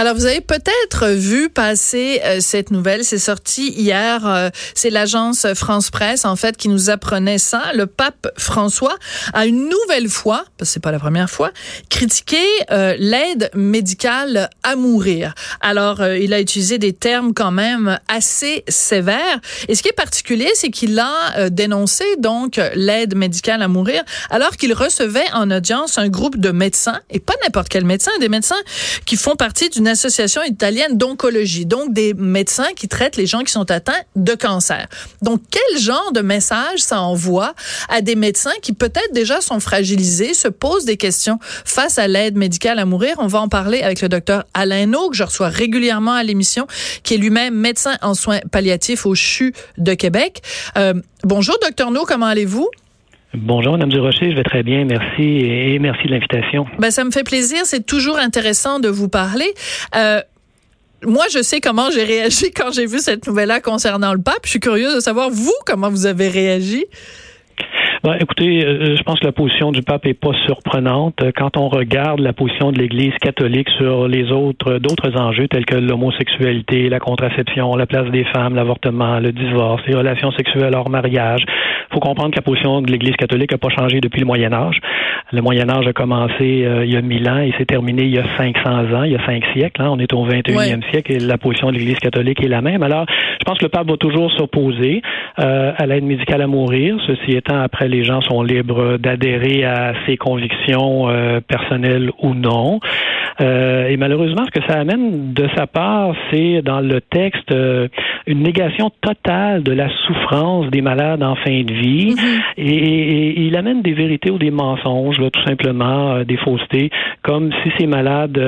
Alors, vous avez peut-être vu passer euh, cette nouvelle. C'est sorti hier. Euh, c'est l'agence France Presse, en fait, qui nous apprenait ça. Le pape François a une nouvelle fois, parce que c'est pas la première fois, critiqué euh, l'aide médicale à mourir. Alors, il a utilisé des termes quand même assez sévères. Et ce qui est particulier, c'est qu'il a dénoncé donc l'aide médicale à mourir alors qu'il recevait en audience un groupe de médecins, et pas n'importe quel médecin, des médecins qui font partie du une association italienne d'oncologie, donc des médecins qui traitent les gens qui sont atteints de cancer. Donc, quel genre de message ça envoie à des médecins qui peut-être déjà sont fragilisés, se posent des questions face à l'aide médicale à mourir? On va en parler avec le docteur Alain No, que je reçois régulièrement à l'émission, qui est lui-même médecin en soins palliatifs au CHU de Québec. Euh, bonjour, docteur No, comment allez-vous? Bonjour, Mme Durocher, je vais très bien, merci et merci de l'invitation. Ben, ça me fait plaisir, c'est toujours intéressant de vous parler. Euh, moi, je sais comment j'ai réagi quand j'ai vu cette nouvelle-là concernant le pape. Je suis curieuse de savoir, vous, comment vous avez réagi? Ben, écoutez, euh, je pense que la position du pape est pas surprenante. Quand on regarde la position de l'Église catholique sur les autres d'autres enjeux tels que l'homosexualité, la contraception, la place des femmes, l'avortement, le divorce, les relations sexuelles hors mariage, faut comprendre que la position de l'Église catholique n'a pas changé depuis le Moyen Âge. Le Moyen Âge a commencé euh, il y a 1000 ans et s'est terminé il y a 500 ans, il y a cinq siècles. Hein. On est au 21e siècle et la position de l'Église catholique est la même. Alors, je pense que le pape va toujours s'opposer euh, à l'aide médicale à mourir. Ceci étant, après, les gens sont libres d'adhérer à ses convictions euh, personnelles ou non. Euh, et malheureusement, ce que ça amène de sa part, c'est dans le texte euh, une négation totale de la souffrance des malades en fin de vie. Mm-hmm. et, il amène des vérités ou des mensonges, là, tout simplement, euh, des faussetés, comme si ces malades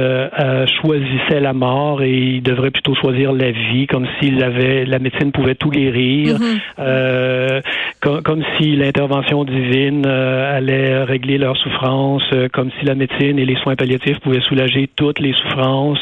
choisissaient la mort et ils devraient plutôt choisir la vie, comme avait la médecine pouvait tout guérir, mm-hmm. comme, comme, si l'intervention divine allait régler leur souffrance, comme si la médecine et les soins palliatifs pouvaient soulager toutes les souffrances,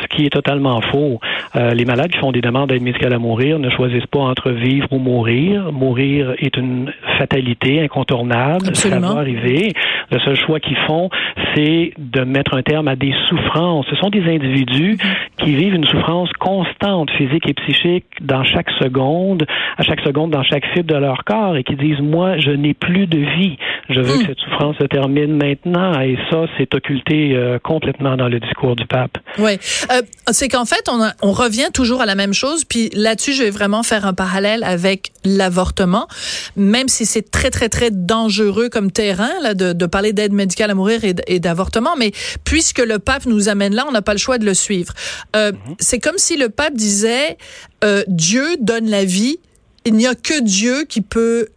ce qui est totalement faux. Euh, les malades qui font des demandes d'aide médicale à mourir ne choisissent pas entre vivre ou mourir. Mourir est une fatalité incontournable. Ça va arriver. Le seul choix qu'ils font, c'est de mettre un terme à des souffrances. Ce sont des individus qui vivent une souffrance constante, physique et psychique, dans chaque seconde, à chaque seconde, dans chaque fibre de leur corps, et qui disent, moi, je n'ai plus de vie. Je veux que hmm. cette souffrance se termine maintenant. Et ça, c'est occulté euh, complètement dans le discours du pape. Oui. Euh, c'est qu'en fait, on, on revient toujours à la même chose. Puis là-dessus, je vais vraiment faire un parallèle avec l'avortement, même si c'est très, très, très dangereux comme terrain là, de, de parler d'aide médicale à mourir et, d'avortement. Mais puisque le pape nous amène là, on n'a pas le choix de le suivre. Euh, mhm. C'est comme si le pape disait, Dieu donne la vie. Il n'y a que Dieu qui peut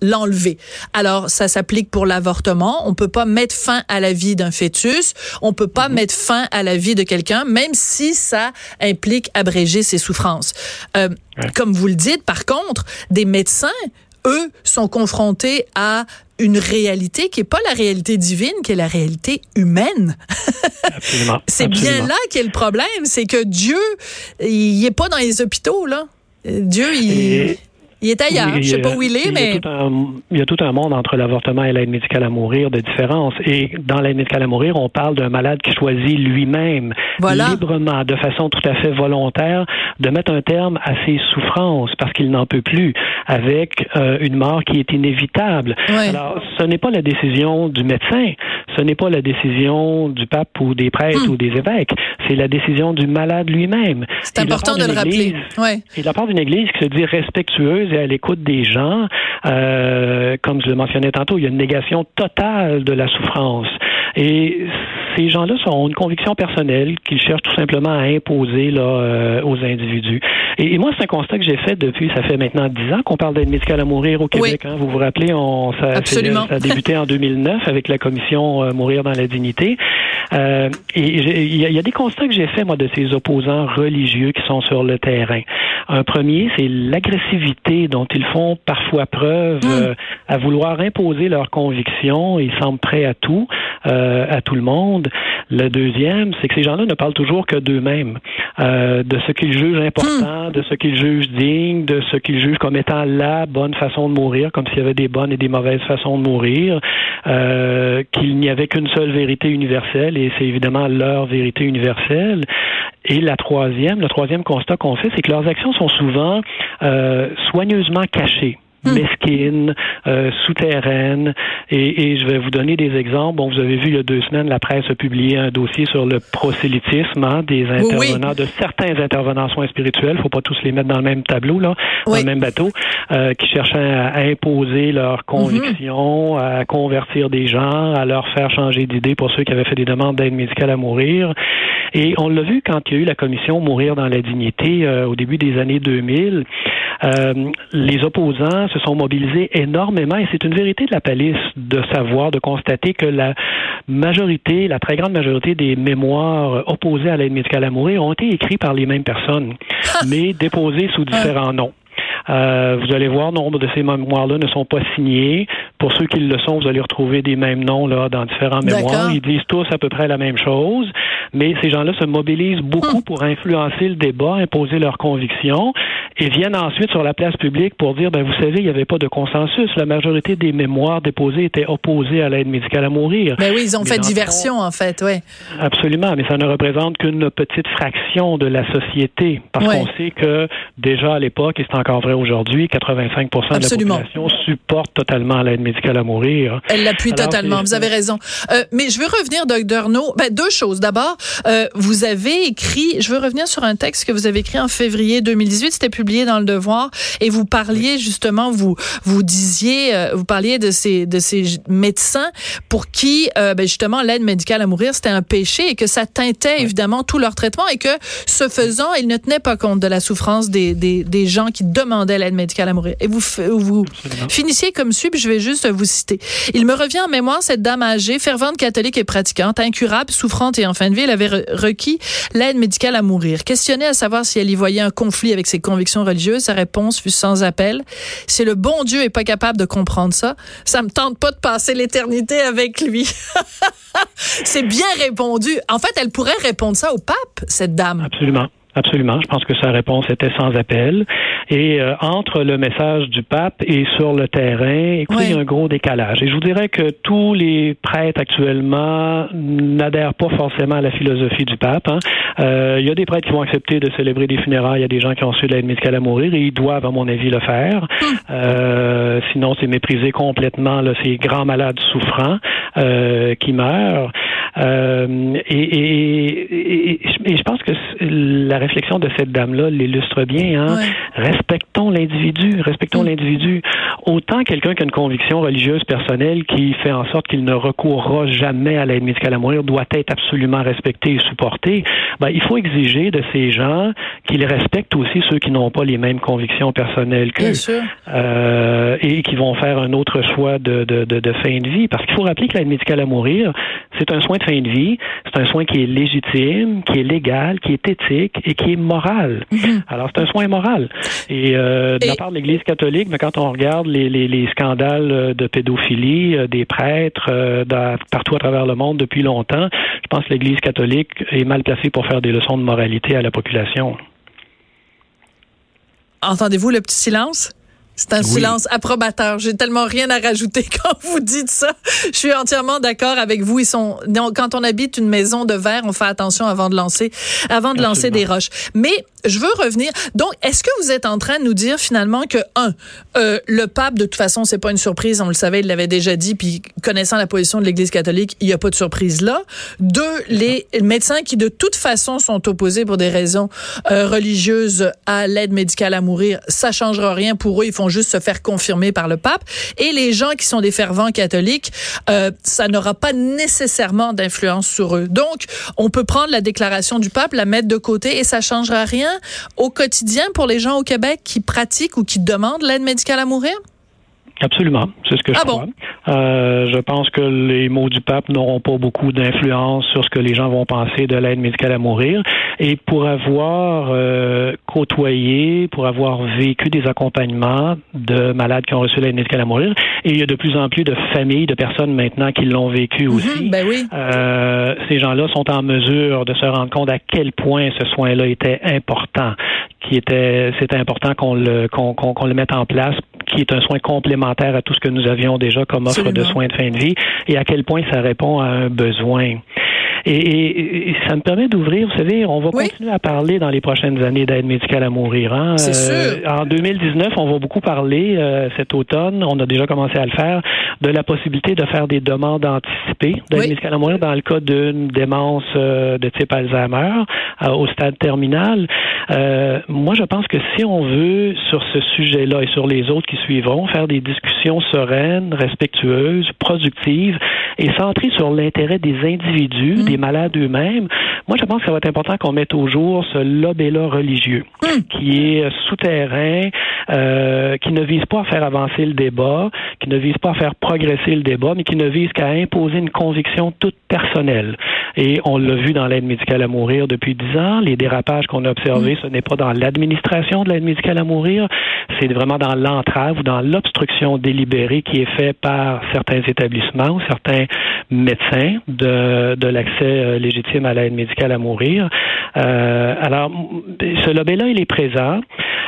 l'enlever. Alors, ça s'applique pour l'avortement. On peut pas mettre fin à la vie d'un fœtus. On peut pas mhm. mettre fin à la vie de quelqu'un, même si ça implique abréger ses souffrances. Euh, Comme vous le dites, par contre, des médecins, eux, sont confrontés à une réalité qui est pas la réalité divine, qui est la réalité humaine. C'est bien là qu'est le problème, c'est que Dieu, il est pas dans les hôpitaux là. Dieu, il il est ailleurs. Je sais pas où il est, mais. il y a tout un monde entre l'avortement et l'aide médicale à mourir de différence. Et dans l'aide médicale à mourir, on parle d'un malade qui choisit lui-même, librement, de façon tout à fait volontaire, de mettre un terme à ses souffrances parce qu'il n'en peut plus, avec euh, une mort qui est inévitable. Alors, ce n'est pas la décision du médecin, ce n'est pas la décision du pape ou des prêtres hmm. ou des évêques, c'est la décision du malade lui-même. C'est important de le rappeler. Ouais. Et la part d'une église qui se dit respectueuse à l'écoute des gens. Euh, comme je le mentionnais tantôt, il y a une négation totale de la souffrance. Et ces gens-là ont une conviction personnelle qu'ils cherchent tout simplement à imposer là, euh, aux individus. Et, moi, c'est un constat que j'ai fait depuis, ça fait maintenant dix ans qu'on parle d'aide médicale à mourir au Québec. Hein. Vous vous rappelez, on, ça, ça, a débuté en 2009 avec la commission euh, Mourir dans la dignité. Euh, et il y, a des constats que j'ai faits, moi, de ces opposants religieux qui sont sur le terrain. Un premier, c'est l'agressivité dont ils font parfois preuve hmm. euh, à vouloir imposer leurs convictions. Ils semblent prêts à tout, euh, à tout le monde. Le deuxième, c'est que ces gens-là ne parlent toujours que d'eux-mêmes. euh, de ce qu'il juge important, de ce qu'il juge digne, de ce qu'il juge comme étant la bonne façon de mourir, comme s'il y avait des bonnes et des mauvaises façons de mourir, euh, qu'il n'y avait qu'une seule vérité universelle, et c'est évidemment leur vérité universelle. Et la troisième, le troisième constat qu'on fait, c'est que leurs actions sont souvent euh, soigneusement cachées. Hmm. mesquine, euh, souterraine. Et, et, je vais vous donner des exemples. Bon, vous avez vu il y a deux semaines, la presse a publié un dossier sur le prosélytisme hein, des intervenants, de certains intervenants soins spirituels. Faut pas tous les mettre dans le même tableau, là, dans le même bateau, euh, qui cherchaient à, imposer leurs convictions, mm-hmm. à convertir des gens, à leur faire changer d'idée pour ceux qui avaient fait des demandes d'aide médicale à mourir. Et on l'a vu quand il y a eu la commission Mourir dans la dignité euh, au début des années 2000. Euh, les opposants se sont mobilisés énormément et c'est une vérité de la police de savoir, de constater que la majorité, la très grande majorité des mémoires opposées à l'aide médicale à mourir ont été écrits par les mêmes personnes, mais déposés sous différents noms. Euh, vous allez voir, nombre de ces mémoires-là ne sont pas signés. Pour ceux qui le sont, vous allez retrouver des mêmes noms là dans différents mémoires. Ils disent tous à peu près la même chose, mais ces gens-là se mobilisent beaucoup hmm. pour influencer le débat, imposer leurs convictions et viennent ensuite sur la place publique pour dire, ben vous savez, il n'y avait pas de consensus. La majorité des mémoires déposées étaient opposées à l'aide médicale à mourir. Ben oui, ils ont fait diversion en fait, oui. Absolument, mais ça ne représente qu'une petite fraction de la société, parce qu'on sait que déjà à l'époque, et c'est encore vrai aujourd'hui, 85% de la population supporte totalement l'aide médicale à mourir. Elle l'appuie totalement, vous avez raison. Euh, mais je veux revenir, Dr. No, ben, deux choses. D'abord, euh, vous avez écrit, je veux revenir sur un texte que vous avez écrit en février 2018, c'était publié dans Le Devoir, et vous parliez justement, vous vous disiez, euh, vous parliez de ces, de ces médecins pour qui, ben, justement, l'aide médicale à mourir, c'était un péché et que ça teintait évidemment tout leur traitement et que, ce faisant, ils ne tenaient pas compte de la souffrance des, des, des gens qui demandaient l'aide médicale à mourir. Et vous, vous finissiez comme suit, puis je vais juste vous citer. Il me revient en mémoire cette dame âgée, fervente catholique et pratiquante, incurable, souffrante et en fin de vie, elle avait requis l'aide médicale à mourir. Questionnée à savoir si elle y voyait un conflit avec ses convictions religieuses, sa réponse fut sans appel. Si le bon Dieu est pas capable de comprendre ça, ça me tente pas de passer l'éternité avec lui. C'est bien répondu. En fait, elle pourrait répondre ça au pape, cette dame. Absolument. Absolument. Je pense que sa réponse était sans appel. Et euh, entre le message du pape et sur le terrain, écoutez, il y a un gros décalage. Et je vous dirais que tous les prêtres actuellement n'adhèrent pas forcément à la philosophie du pape. Hein. Euh, il y a des prêtres qui vont accepter de célébrer des funérailles. Il y a des gens qui ont reçu de l'aide médicale à mourir et ils doivent, à mon avis, le faire. Hum. Euh, sinon, c'est mépriser complètement là, ces grands malades souffrants qui meurent. Euh, et, et, et, et, je pense que la réflexion de cette dame-là l'illustre bien. Hein? Respectons l'individu, respectons mm. l'individu. Autant quelqu'un qui a une conviction religieuse personnelle qui fait en sorte qu'il ne recourra jamais à l'aide médicale à mourir doit être absolument respecté et supporté. Ben, il faut exiger de ces gens qu'ils respectent aussi ceux qui n'ont pas les mêmes convictions personnelles qu'eux euh, et qui vont faire un autre choix de, de, de, de fin de vie. Parce qu'il faut rappeler que l'aide médicale à mourir, c'est un soin de fin de vie. C'est un soin qui est légitime, qui est légal, qui est éthique et qui est moral. Mhm. Alors, c'est un soin moral. Et euh, de la part de l'Église catholique, mais quand on regarde les, les, les scandales euh, de pédophilie euh, des prêtres euh, partout à travers le monde depuis longtemps, je pense que l'Église catholique est mal placée pour faire des leçons de moralité à la population. Entendez-vous le petit silence? C'est un silence approbateur. J'ai tellement rien à rajouter quand vous dites ça. Je suis entièrement d'accord avec vous. Ils sont quand on habite une maison de verre, on fait attention avant de lancer avant de lancer des roches. Mais je veux revenir. Donc, est-ce que vous êtes en train de nous dire finalement que un, euh, le pape de toute façon, c'est pas une surprise, on le savait, il l'avait déjà dit, puis connaissant la position de l'Église catholique, il y a pas de surprise là. Deux, les médecins qui de toute façon sont opposés pour des raisons euh, religieuses à l'aide médicale à mourir, ça changera rien pour eux. Ils font juste se faire confirmer par le pape. Et les gens qui sont des fervents catholiques, euh, ça n'aura pas nécessairement d'influence sur eux. Donc, on peut prendre la déclaration du pape, la mettre de côté et ça changera rien au quotidien pour les gens au Québec qui pratiquent ou qui demandent l'aide médicale à mourir? Absolument. C'est ce que je ah crois. Euh, je pense que les mots du pape n'auront pas beaucoup d'influence sur ce que les gens vont penser de l'aide médicale à mourir. Et pour avoir euh, côtoyé, pour avoir vécu des accompagnements de malades qui ont reçu l'aide médicale à mourir, et il y a de plus en plus de familles, de personnes maintenant qui l'ont vécu mhm, aussi. ben oui. euh, ces gens-là sont en mesure de se rendre compte à quel point ce soin-là était important, qui était, c'était important qu'on le, qu'on, qu'on le mette en place qui est un soin complémentaire à tout ce que nous avions déjà comme offre de soins de fin de vie et à quel point ça répond à un besoin. Et, ça me permet d'ouvrir, vous savez, on va continuer à parler dans les prochaines années d'aide médicale à mourir. Hein? Euh, en 2019, on va beaucoup parler euh, cet automne, on a déjà commencé à le faire, de la possibilité de faire des demandes anticipées d'aide médicale à mourir dans le cas d'une démence euh, de type Alzheimer au stade terminal. moi, je pense que si on veut, sur ce sujet-là et sur les autres qui suivront, faire des discussions sereines, respectueuses, productives et centrées sur l'intérêt des individus, mm. des malades eux-mêmes, moi, je pense que ça va être important qu'on mette au jour ce lobby-là religieux, mm. qui est souterrain, euh, qui ne vise pas à faire avancer le débat, qui ne vise pas à faire progresser le débat, mais qui ne vise qu'à imposer une conviction toute personnelle. Et on l'a vu dans l'aide médicale à mourir depuis dix ans. Les dérapages qu'on a observés, mm. ce n'est pas dans l'administration de l'aide médicale à mourir, c'est vraiment dans l'entrave ou dans l'obstruction délibérée qui est faite par certains établissements ou certains médecins de, de l'accès euh, légitime à l'aide médicale à mourir. Euh, alors, ce lobby-là, il est présent.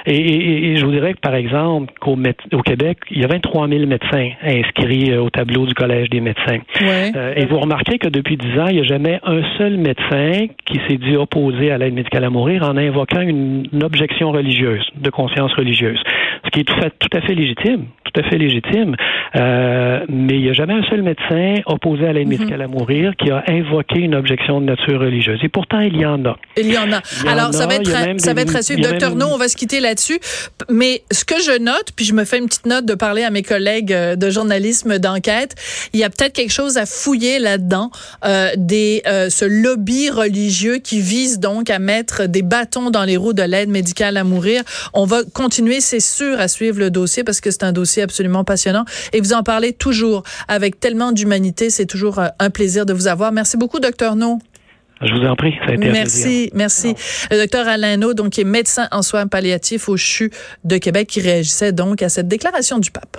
Et, je vous dirais que, par exemple, qu'au au Québec, il y a 23 000 médecins inscrits euh, au tableau du Collège des médecins. Euh, et vous remarquez que depuis 10 ans, il n'y a jamais un seul médecin qui s'est dit opposé à l'aide médicale à mourir en invoquant une, objection religieuse, de conscience religieuse. Ce qui est tout, à fait légitime, tout à fait légitime. Euh, mais il n'y a jamais un seul médecin opposé à l'aide mhm. médicale à mourir qui a invoqué une objection de nature religieuse. Et pourtant, il y en a. Il y en a. Alors, ça, va être, ça va être assez. Docteur No, on va se quitter Mais ce que je note, puis je me fais une petite note de parler à mes collègues euh, de journalisme d'enquête, il y a peut-être quelque chose à fouiller là-dedans, euh, des euh, ce lobby religieux qui vise donc à mettre des bâtons dans les roues de l'aide médicale à mourir. On va continuer, c'est sûr, à suivre le dossier parce que c'est un dossier absolument passionnant et vous en parlez toujours avec tellement d'humanité. C'est toujours un plaisir de vous avoir. Merci beaucoup, docteur No. Je vous en prie, ça a été Merci, merci. Le docteur Alain No, donc, qui est médecin en soins palliatifs au CHU de Québec, qui réagissait donc à cette déclaration du pape.